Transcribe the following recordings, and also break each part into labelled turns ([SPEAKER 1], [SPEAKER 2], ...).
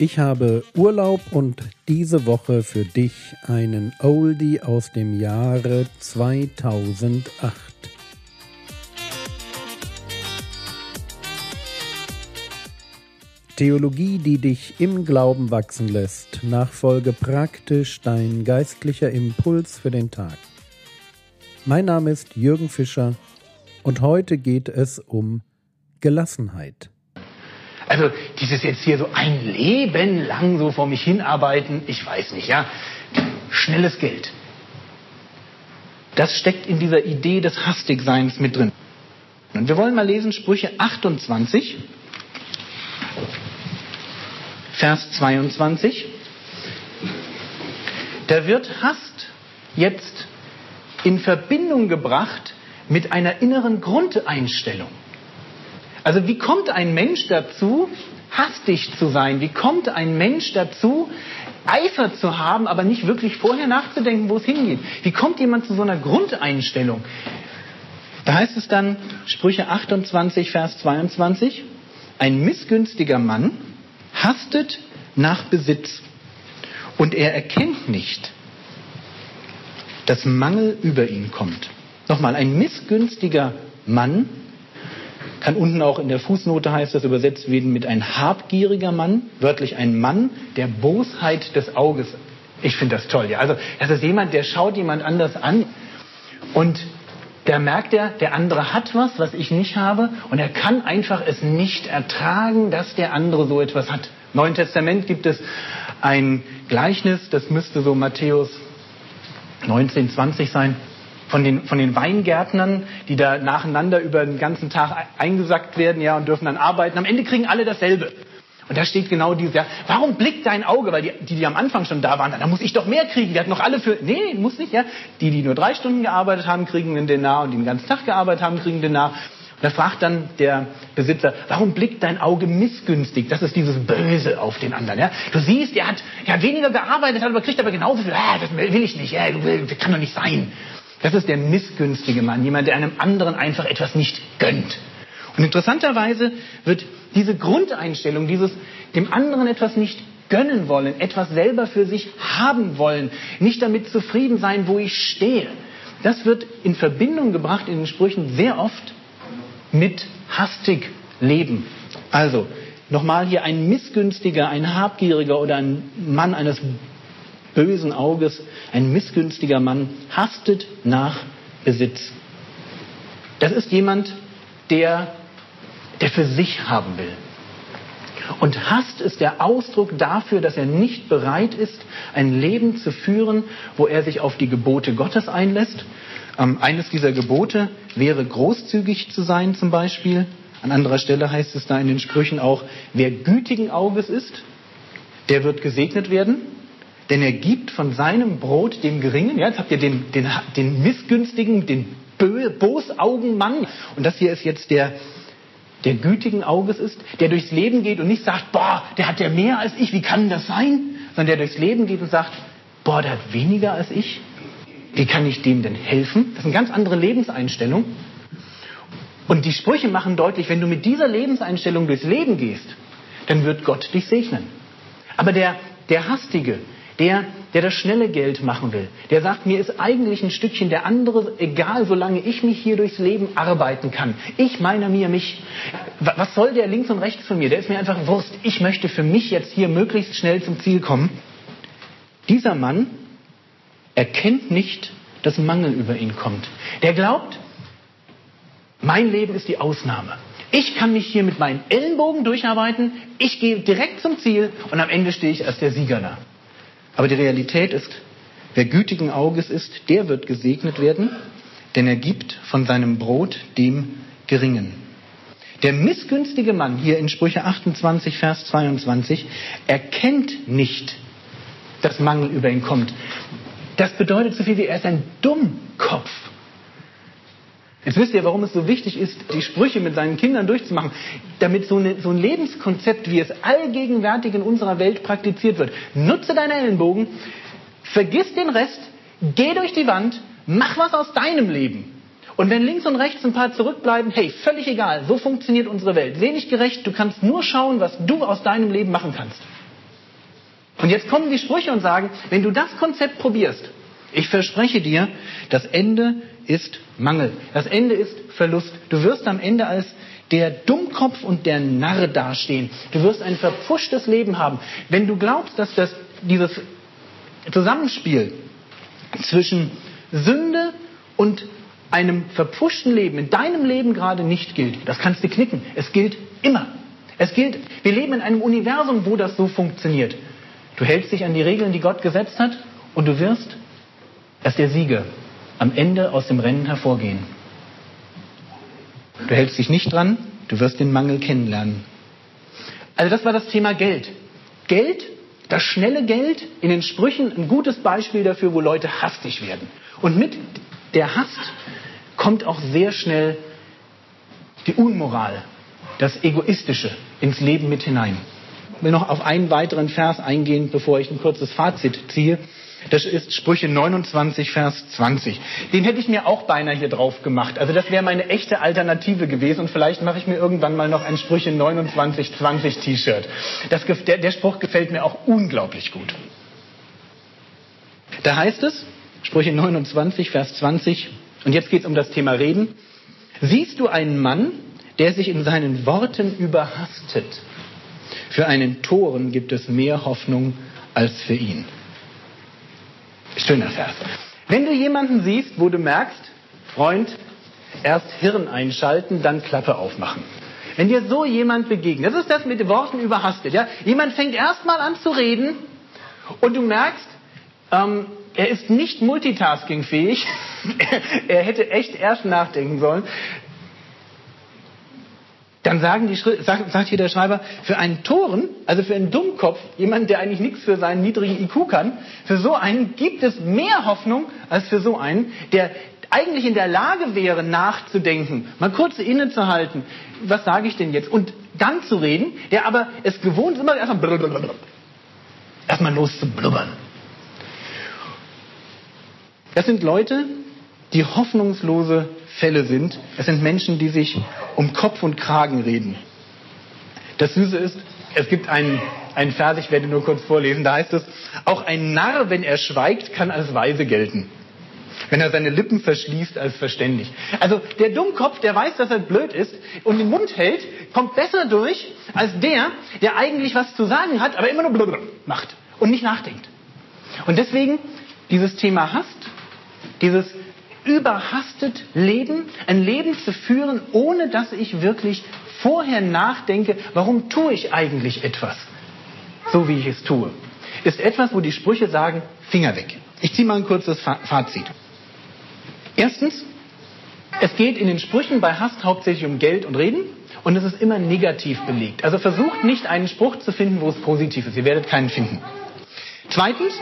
[SPEAKER 1] Ich habe Urlaub und diese Woche für dich einen Oldie aus dem Jahre 2008. Theologie, die dich im Glauben wachsen lässt. Nachfolge praktisch dein geistlicher Impuls für den Tag. Mein Name ist Jürgen Fischer und heute geht es um Gelassenheit.
[SPEAKER 2] Also dieses jetzt hier so ein Leben lang so vor mich hinarbeiten, ich weiß nicht, ja. Schnelles Geld. Das steckt in dieser Idee des Hastigseins mit drin. Und wir wollen mal lesen Sprüche 28, Vers 22. Da wird Hast jetzt in Verbindung gebracht mit einer inneren Grundeinstellung. Also wie kommt ein Mensch dazu, hastig zu sein? Wie kommt ein Mensch dazu, Eifer zu haben, aber nicht wirklich vorher nachzudenken, wo es hingeht? Wie kommt jemand zu so einer Grundeinstellung? Da heißt es dann, Sprüche 28, Vers 22, ein missgünstiger Mann hastet nach Besitz und er erkennt nicht, dass Mangel über ihn kommt. Nochmal, ein missgünstiger Mann kann unten auch in der Fußnote heißt das übersetzt werden mit ein habgieriger Mann, wörtlich ein Mann der Bosheit des Auges. Ich finde das toll. Ja. Also das ist jemand, der schaut jemand anders an und da merkt er, der andere hat was, was ich nicht habe und er kann einfach es nicht ertragen, dass der andere so etwas hat. Im Neuen Testament gibt es ein Gleichnis, das müsste so Matthäus 19, 20 sein von den, von den Weingärtnern, die da nacheinander über den ganzen Tag eingesackt werden ja, und dürfen dann arbeiten. Am Ende kriegen alle dasselbe. Und da steht genau dieses, ja, warum blickt dein Auge, weil die, die, die am Anfang schon da waren, da muss ich doch mehr kriegen, die hatten noch alle für, nee, muss nicht, ja. Die, die nur drei Stunden gearbeitet haben, kriegen einen Denar und die den ganzen Tag gearbeitet haben, kriegen einen Denar. Und da fragt dann der Besitzer, warum blickt dein Auge missgünstig? Das ist dieses Böse auf den anderen. Ja? Du siehst, er hat, er hat weniger gearbeitet, hat aber kriegt aber genauso viel. Ah, das will ich nicht. Ja, kann doch nicht sein. Das ist der missgünstige Mann, jemand, der einem anderen einfach etwas nicht gönnt. Und interessanterweise wird diese Grundeinstellung, dieses dem anderen etwas nicht gönnen wollen, etwas selber für sich haben wollen, nicht damit zufrieden sein, wo ich stehe, das wird in Verbindung gebracht in den Sprüchen sehr oft mit hastig leben. Also, nochmal hier ein missgünstiger, ein habgieriger oder ein Mann eines bösen Auges, ein missgünstiger Mann, hastet nach Besitz. Das ist jemand, der, der für sich haben will. Und Hast ist der Ausdruck dafür, dass er nicht bereit ist, ein Leben zu führen, wo er sich auf die Gebote Gottes einlässt. Ähm, eines dieser Gebote wäre großzügig zu sein zum Beispiel. An anderer Stelle heißt es da in den Sprüchen auch, wer gütigen Auges ist, der wird gesegnet werden denn er gibt von seinem Brot dem Geringen, ja, jetzt habt ihr den, den, den missgünstigen, den Bosaugenmann, und das hier ist jetzt der, der gütigen Auges ist, der durchs Leben geht und nicht sagt, boah, der hat ja mehr als ich, wie kann das sein? Sondern der durchs Leben geht und sagt, boah, der hat weniger als ich, wie kann ich dem denn helfen? Das ist eine ganz andere Lebenseinstellung. Und die Sprüche machen deutlich, wenn du mit dieser Lebenseinstellung durchs Leben gehst, dann wird Gott dich segnen. Aber der, der Hastige, der, der das schnelle Geld machen will, der sagt, mir ist eigentlich ein Stückchen der andere egal, solange ich mich hier durchs Leben arbeiten kann. Ich meine mir mich. Was soll der links und rechts von mir? Der ist mir einfach Wurst. Ich möchte für mich jetzt hier möglichst schnell zum Ziel kommen. Dieser Mann erkennt nicht, dass Mangel über ihn kommt. Der glaubt, mein Leben ist die Ausnahme. Ich kann mich hier mit meinen Ellenbogen durcharbeiten, ich gehe direkt zum Ziel und am Ende stehe ich als der Sieger da. Aber die Realität ist, wer gütigen Auges ist, der wird gesegnet werden, denn er gibt von seinem Brot dem Geringen. Der missgünstige Mann hier in Sprüche 28, Vers 22 erkennt nicht, dass Mangel über ihn kommt. Das bedeutet so viel wie er ist ein Dummkopf. Jetzt wisst ihr, warum es so wichtig ist, die Sprüche mit seinen Kindern durchzumachen, damit so, eine, so ein Lebenskonzept, wie es allgegenwärtig in unserer Welt praktiziert wird. Nutze deine Ellenbogen, vergiss den Rest, geh durch die Wand, mach was aus deinem Leben. Und wenn links und rechts ein paar zurückbleiben, hey, völlig egal, so funktioniert unsere Welt. Seh nicht gerecht, du kannst nur schauen, was du aus deinem Leben machen kannst. Und jetzt kommen die Sprüche und sagen, wenn du das Konzept probierst, ich verspreche dir, das Ende ist Mangel. Das Ende ist Verlust. Du wirst am Ende als der Dummkopf und der Narr dastehen. Du wirst ein verpfuschtes Leben haben. Wenn du glaubst, dass das, dieses Zusammenspiel zwischen Sünde und einem verpfuschten Leben in deinem Leben gerade nicht gilt, das kannst du knicken. Es gilt immer. Es gilt, wir leben in einem Universum, wo das so funktioniert. Du hältst dich an die Regeln, die Gott gesetzt hat, und du wirst als der Sieger am Ende aus dem Rennen hervorgehen. Du hältst dich nicht dran, du wirst den Mangel kennenlernen. Also das war das Thema Geld. Geld, das schnelle Geld in den Sprüchen ein gutes Beispiel dafür, wo Leute hastig werden. Und mit der Hast kommt auch sehr schnell die Unmoral, das Egoistische ins Leben mit hinein. Ich will noch auf einen weiteren Vers eingehen, bevor ich ein kurzes Fazit ziehe. Das ist Sprüche 29, Vers 20. Den hätte ich mir auch beinahe hier drauf gemacht. Also das wäre meine echte Alternative gewesen und vielleicht mache ich mir irgendwann mal noch ein Sprüche 29, 20 T-Shirt. Der, der Spruch gefällt mir auch unglaublich gut. Da heißt es, Sprüche 29, Vers 20, und jetzt geht es um das Thema Reden. Siehst du einen Mann, der sich in seinen Worten überhastet? Für einen Toren gibt es mehr Hoffnung als für ihn. Schöner Vers. Wenn du jemanden siehst, wo du merkst, Freund, erst Hirn einschalten, dann Klappe aufmachen. Wenn dir so jemand begegnet, das ist das mit Worten überhastet. Ja? Jemand fängt erstmal an zu reden und du merkst, ähm, er ist nicht multitaskingfähig. er hätte echt erst nachdenken sollen. Dann sagen die, sagt, sagt hier der Schreiber, für einen Toren, also für einen Dummkopf, jemand, der eigentlich nichts für seinen niedrigen IQ kann, für so einen gibt es mehr Hoffnung als für so einen, der eigentlich in der Lage wäre, nachzudenken, mal kurz innezuhalten, was sage ich denn jetzt, und dann zu reden, der aber es gewohnt ist, immer erstmal erstmal los zu blubbern. Das sind Leute, die hoffnungslose Fälle sind. Es sind Menschen, die sich um Kopf und Kragen reden. Das Süße ist, es gibt einen, einen Vers, ich werde nur kurz vorlesen, da heißt es, auch ein Narr, wenn er schweigt, kann als weise gelten. Wenn er seine Lippen verschließt als verständig. Also der Dummkopf, der weiß, dass er blöd ist und den Mund hält, kommt besser durch als der, der eigentlich was zu sagen hat, aber immer nur blöd macht und nicht nachdenkt. Und deswegen dieses Thema Hast, dieses überhastet Leben, ein Leben zu führen, ohne dass ich wirklich vorher nachdenke, warum tue ich eigentlich etwas, so wie ich es tue, ist etwas, wo die Sprüche sagen, Finger weg. Ich ziehe mal ein kurzes Fazit. Erstens, es geht in den Sprüchen bei Hass hauptsächlich um Geld und Reden und es ist immer negativ belegt. Also versucht nicht einen Spruch zu finden, wo es positiv ist. Ihr werdet keinen finden. Zweitens,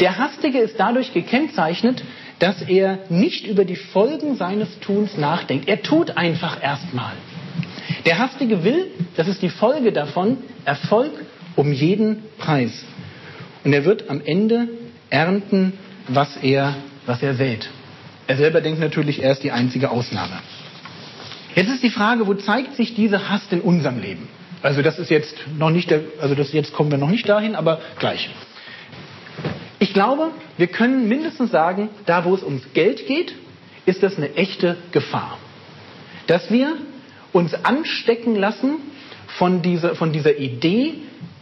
[SPEAKER 2] der Hastige ist dadurch gekennzeichnet, dass er nicht über die Folgen seines Tuns nachdenkt. Er tut einfach erstmal. Der Hastige will, das ist die Folge davon, Erfolg um jeden Preis. Und er wird am Ende ernten, was er, was er sät. Er selber denkt natürlich, er ist die einzige Ausnahme. Jetzt ist die Frage, wo zeigt sich diese Hast in unserem Leben? Also das ist jetzt noch nicht, der, also das jetzt kommen wir noch nicht dahin, aber gleich. Ich glaube, wir können mindestens sagen, da wo es ums Geld geht, ist das eine echte Gefahr. Dass wir uns anstecken lassen von dieser, von dieser Idee,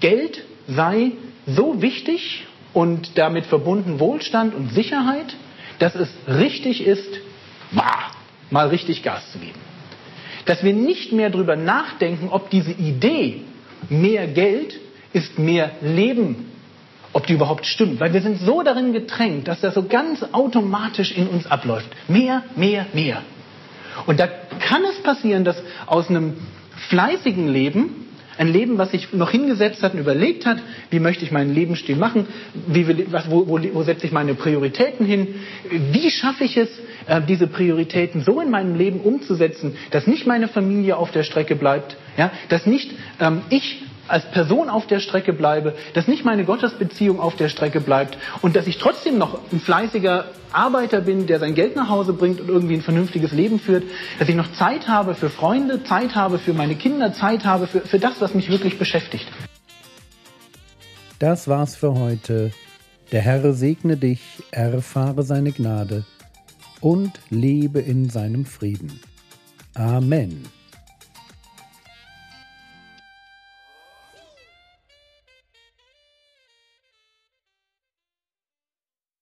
[SPEAKER 2] Geld sei so wichtig und damit verbunden Wohlstand und Sicherheit, dass es richtig ist, mal richtig Gas zu geben. Dass wir nicht mehr darüber nachdenken, ob diese Idee, mehr Geld ist mehr Leben ob die überhaupt stimmt. Weil wir sind so darin getränkt, dass das so ganz automatisch in uns abläuft. Mehr, mehr, mehr. Und da kann es passieren, dass aus einem fleißigen Leben, ein Leben, was sich noch hingesetzt hat und überlegt hat, wie möchte ich meinen Lebensstil machen, wie wo, wo, wo setze ich meine Prioritäten hin, wie schaffe ich es, äh, diese Prioritäten so in meinem Leben umzusetzen, dass nicht meine Familie auf der Strecke bleibt, ja, dass nicht ähm, ich als Person auf der Strecke bleibe, dass nicht meine Gottesbeziehung auf der Strecke bleibt und dass ich trotzdem noch ein fleißiger Arbeiter bin, der sein Geld nach Hause bringt und irgendwie ein vernünftiges Leben führt, dass ich noch Zeit habe für Freunde, Zeit habe für meine Kinder, Zeit habe für, für das, was mich wirklich beschäftigt.
[SPEAKER 1] Das war's für heute. Der Herr segne dich, erfahre seine Gnade und lebe in seinem Frieden. Amen.